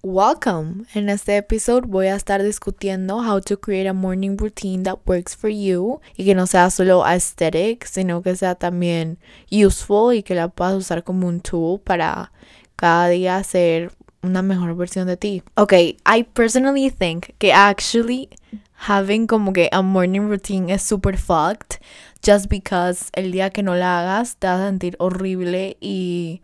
Welcome! En este episodio voy a estar discutiendo how to create a morning routine that works for you y que no sea solo aesthetic, sino que sea también useful y que la puedas usar como un tool para cada día ser una mejor versión de ti. Ok, I personally think que actually having como que a morning routine es super fucked just because el día que no la hagas te vas a sentir horrible y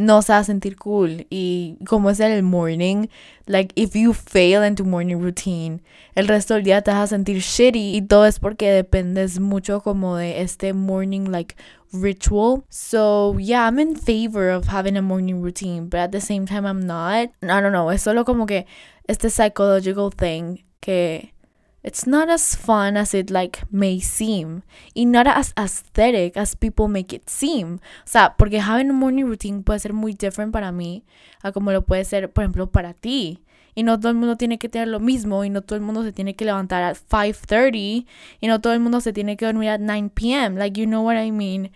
no se va a sentir cool. Y como es el morning, like if you fail in tu morning routine, el resto del día te vas a sentir shitty y todo es porque dependes mucho como de este morning like ritual. So yeah, I'm in favor of having a morning routine, but at the same time I'm not. I don't know, es solo como que este psychological thing que it's not as fun as it like may seem y not as aesthetic as people make it seem. O sea, porque having a morning routine puede ser muy different para mí a como lo puede ser, por ejemplo, para ti. Y no todo el mundo tiene que tener lo mismo y no todo el mundo se tiene que levantar at 5:30 y no todo el mundo se tiene que dormir at 9 p.m. Like you know what I mean.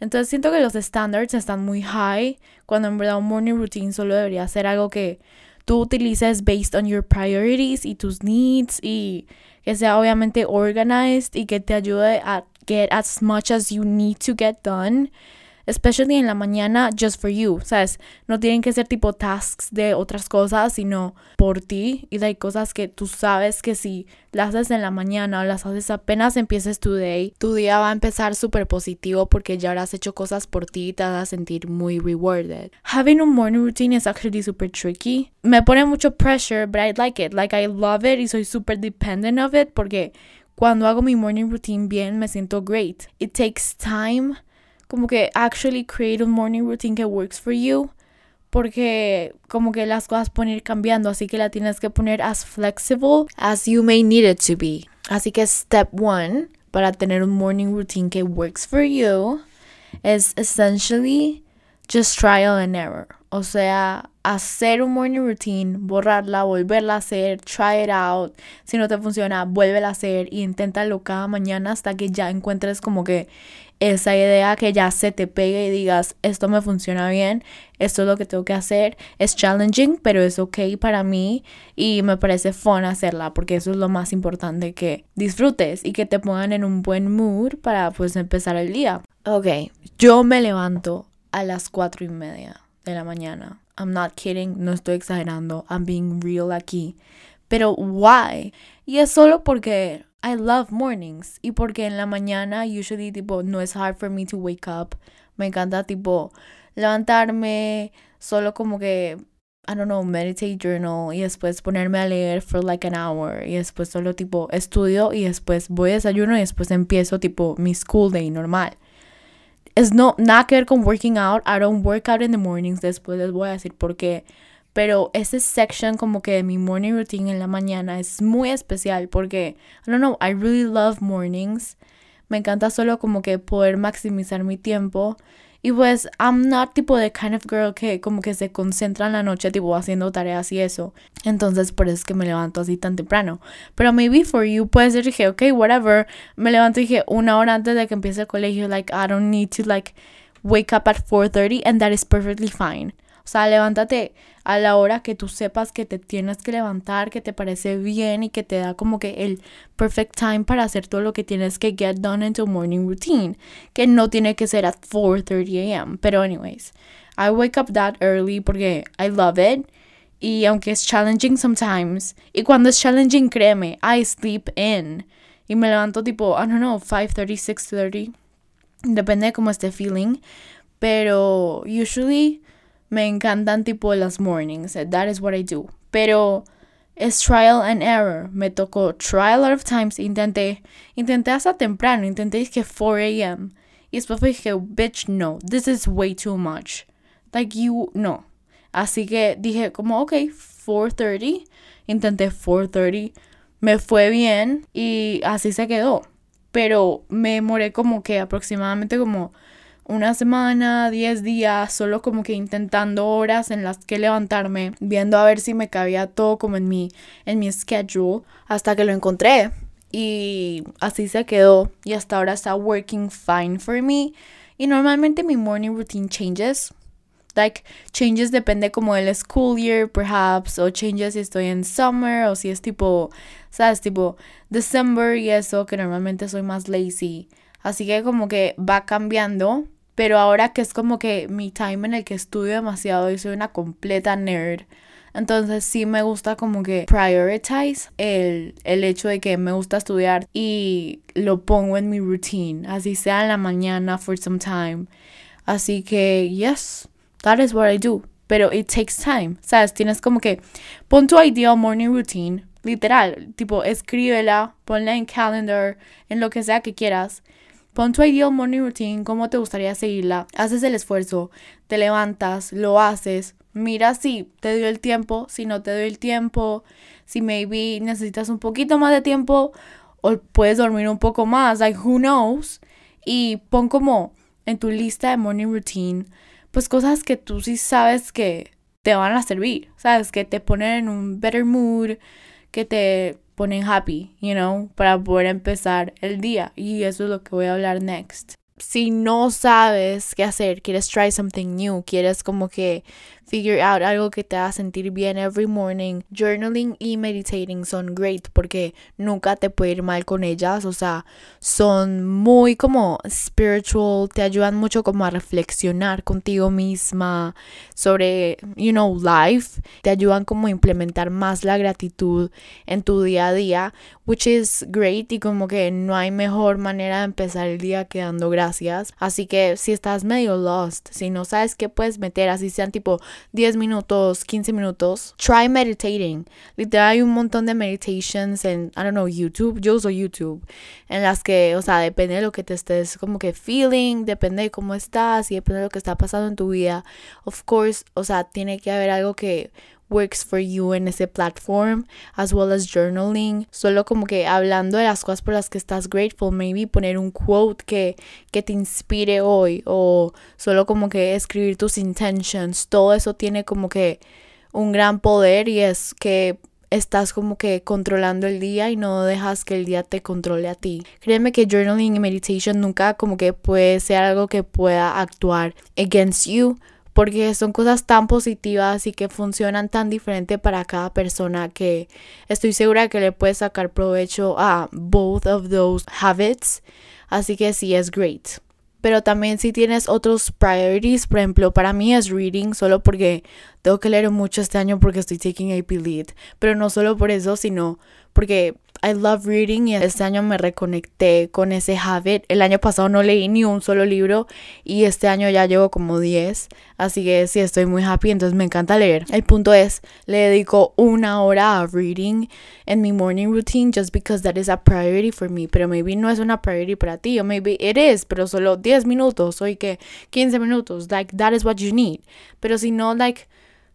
Entonces siento que los standards están muy high cuando en verdad un morning routine solo debería ser algo que tú utilices based on your priorities y tus needs y que sea obviamente organized y que te ayude a get as much as you need to get done especially en la mañana, just for you, ¿sabes? No tienen que ser tipo tasks de otras cosas, sino por ti. Y hay cosas que tú sabes que si las haces en la mañana o las haces apenas empieces tu day, tu día va a empezar súper positivo porque ya habrás hecho cosas por ti y te vas a sentir muy rewarded. Having a morning routine is actually super tricky. Me pone mucho pressure, but I like it. Like I love it y soy super dependent of it porque cuando hago mi morning routine bien me siento great. It takes time como que actually create a morning routine que works for you. Porque como que las cosas pueden ir cambiando, así que la tienes que poner as flexible as you may need it to be. Así que step one para tener un morning routine que works for you es essentially just trial and error. O sea, hacer un morning routine, borrarla, volverla a hacer, try it out. Si no te funciona, vuélvela a hacer y inténtalo cada mañana hasta que ya encuentres como que esa idea que ya se te pegue y digas, esto me funciona bien, esto es lo que tengo que hacer, es challenging, pero es ok para mí y me parece fun hacerla porque eso es lo más importante que disfrutes y que te pongan en un buen mood para pues empezar el día. Ok, yo me levanto a las cuatro y media de la mañana. I'm not kidding, no estoy exagerando, I'm being real aquí. Pero why? Y es solo porque I love mornings y porque en la mañana usually tipo no es hard for me to wake up. Me encanta tipo levantarme solo como que I don't know, meditate journal y después ponerme a leer for like an hour y después solo tipo estudio y después voy a desayuno y después empiezo tipo mi school day normal. Es no nada que ver con working out. I don't work out in the mornings. Después les voy a decir por qué. Pero ese section como que de mi morning routine en la mañana es muy especial porque, I don't know, I really love mornings. Me encanta solo como que poder maximizar mi tiempo. Y pues, I'm not tipo de kind of girl que como que se concentra en la noche, tipo haciendo tareas y eso. Entonces, por eso es que me levanto así tan temprano. Pero maybe for you puede ser, dije, ok, whatever. Me levanto y dije una hora antes de que empiece el colegio, like, I don't need to, like, wake up at 4.30 and that is perfectly fine. O sea, levántate a la hora que tú sepas que te tienes que levantar, que te parece bien y que te da como que el perfect time para hacer todo lo que tienes que get done in tu morning routine, que no tiene que ser at 4:30 a.m. Pero anyways, I wake up that early porque I love it. Y aunque es challenging sometimes, y cuando es challenging, créeme, I sleep in. Y me levanto tipo, I don't know, 5:30, 6:30. Depende de cómo esté feeling. Pero usually me encantan tipo las mornings. Eh, that is what I do. Pero es trial and error. Me tocó try a lot of times. Intenté, intenté hasta temprano. Intenté que 4 a.m. Y después dije, bitch, no. This is way too much. Like you, no. Así que dije como, ok, 4.30. Intenté 4.30. Me fue bien y así se quedó. Pero me moré como que aproximadamente como una semana, 10 días, solo como que intentando horas en las que levantarme, viendo a ver si me cabía todo como en mi, en mi schedule, hasta que lo encontré. Y así se quedó. Y hasta ahora está working fine for me. Y normalmente mi morning routine changes like changes depende como del school year perhaps o changes si estoy en summer o si es tipo sabes tipo December y eso que normalmente soy más lazy así que como que va cambiando pero ahora que es como que mi time en el que estudio demasiado y soy una completa nerd entonces sí me gusta como que prioritize el, el hecho de que me gusta estudiar y lo pongo en mi routine, así sea en la mañana for some time. Así que, yes, that is what I do. Pero it takes time, ¿sabes? Tienes como que pon tu ideal morning routine, literal, tipo escríbela, ponla en calendar, en lo que sea que quieras. Pon tu ideal morning routine, cómo te gustaría seguirla. Haces el esfuerzo, te levantas, lo haces, mira si te dio el tiempo, si no te dio el tiempo, si maybe necesitas un poquito más de tiempo o puedes dormir un poco más, like who knows. Y pon como en tu lista de morning routine, pues cosas que tú sí sabes que te van a servir, sabes, que te ponen en un better mood, que te ponen happy, you know, para poder empezar el día. Y eso es lo que voy a hablar next. Si no sabes qué hacer, quieres try something new, quieres como que figure out algo que te haga sentir bien every morning. Journaling y meditating son great porque nunca te puede ir mal con ellas, o sea, son muy como spiritual, te ayudan mucho como a reflexionar contigo misma sobre, you know, life, te ayudan como a implementar más la gratitud en tu día a día, which is great y como que no hay mejor manera de empezar el día que dando gracias. Así que si estás medio lost, si no sabes qué puedes meter, así sean tipo 10 minutos, 15 minutos. Try meditating. Literal hay un montón de meditations en, I don't know, YouTube. Yo uso YouTube. En las que, o sea, depende de lo que te estés como que feeling, depende de cómo estás y depende de lo que está pasando en tu vida. Of course, o sea, tiene que haber algo que works for you en ese platform, as well as journaling. Solo como que hablando de las cosas por las que estás grateful, maybe poner un quote que, que te inspire hoy, o solo como que escribir tus intentions. Todo eso tiene como que un gran poder y es que estás como que controlando el día y no dejas que el día te controle a ti. Créeme que journaling y meditation nunca como que puede ser algo que pueda actuar against you porque son cosas tan positivas y que funcionan tan diferente para cada persona que estoy segura que le puedes sacar provecho a both of those habits. Así que sí es great. Pero también si tienes otros priorities, por ejemplo, para mí es reading solo porque tengo que leer mucho este año porque estoy taking AP Lead. Pero no solo por eso, sino porque I love reading y este año me reconecté con ese habit. El año pasado no leí ni un solo libro y este año ya llevo como 10. Así que sí, estoy muy happy, entonces me encanta leer. El punto es, le dedico una hora a reading en mi morning routine just because that is a priority for me. Pero maybe no es una priority para ti o maybe it is, pero solo 10 minutos o que 15 minutos. Like, that is what you need. Pero si no, like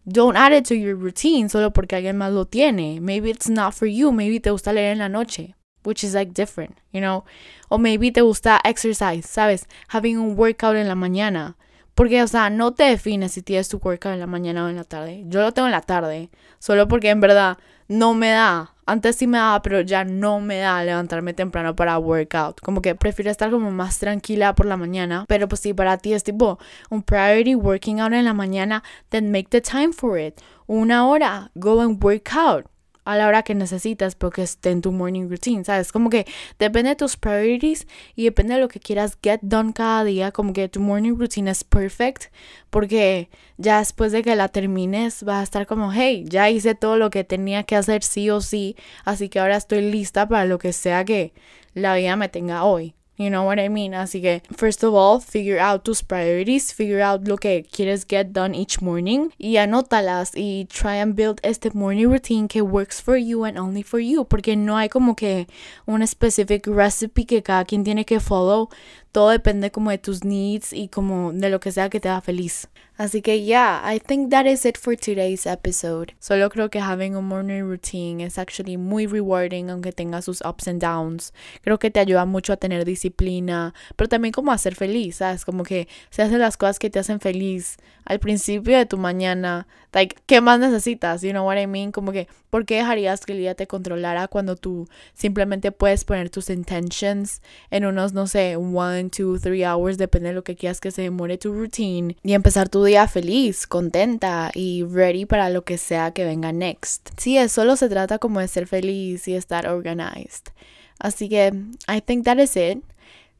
Don't add it to your routine solo porque alguien más lo tiene. Maybe it's not for you. Maybe te gusta leer en la noche, which is like different, you know? O maybe te gusta exercise, ¿sabes? Having un workout en la mañana. Porque, o sea, no te defines si tienes tu workout en la mañana o en la tarde. Yo lo tengo en la tarde, solo porque en verdad no me da antes sí me daba, pero ya no me da levantarme temprano para workout. Como que prefiero estar como más tranquila por la mañana. Pero pues si para ti es tipo un priority working out en la mañana, then make the time for it. Una hora, go and work out a la hora que necesitas, porque esté en tu morning routine, ¿sabes? Como que depende de tus priorities y depende de lo que quieras get done cada día, como que tu morning routine es perfect, porque ya después de que la termines vas a estar como, hey, ya hice todo lo que tenía que hacer sí o sí, así que ahora estoy lista para lo que sea que la vida me tenga hoy. You know what I mean? Así que, first of all, figure out tus priorities, figure out lo que quieres get done each morning y anótalas y try and build este morning routine que works for you and only for you, porque no hay como que un specific recipe que cada quien tiene que follow. Todo depende como de tus needs y como de lo que sea que te haga feliz. Así que yeah, I think that is it for today's episode. Solo creo que having a morning routine es actually muy rewarding aunque tenga sus ups and downs. Creo que te ayuda mucho a tener disciplina, pero también como a ser feliz, ¿sabes? Como que se hacen las cosas que te hacen feliz al principio de tu mañana. Like, ¿qué más necesitas? You know what I mean? Como que, ¿por qué dejarías que el día te controlara cuando tú simplemente puedes poner tus intentions en unos, no sé, one one, two, three hours, depende de lo que quieras que se demore tu routine. Y empezar tu día feliz, contenta y ready para lo que sea que venga next. Sí, es solo se trata como de ser feliz y estar organized. Así que, I think that is it.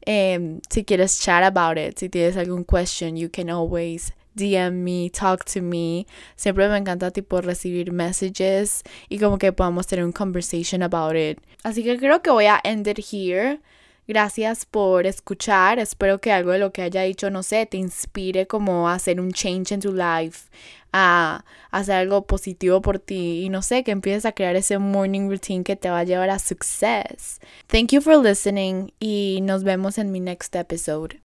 Um, si quieres chat about it, si tienes algún question, you can always DM me, talk to me. Siempre me encanta tipo recibir messages y como que podamos tener un conversation about it. Así que creo que voy a end it here. Gracias por escuchar. Espero que algo de lo que haya dicho, no sé, te inspire como a hacer un change in tu life, a hacer algo positivo por ti y no sé, que empieces a crear ese morning routine que te va a llevar a success. Thank you for listening y nos vemos en mi next episode.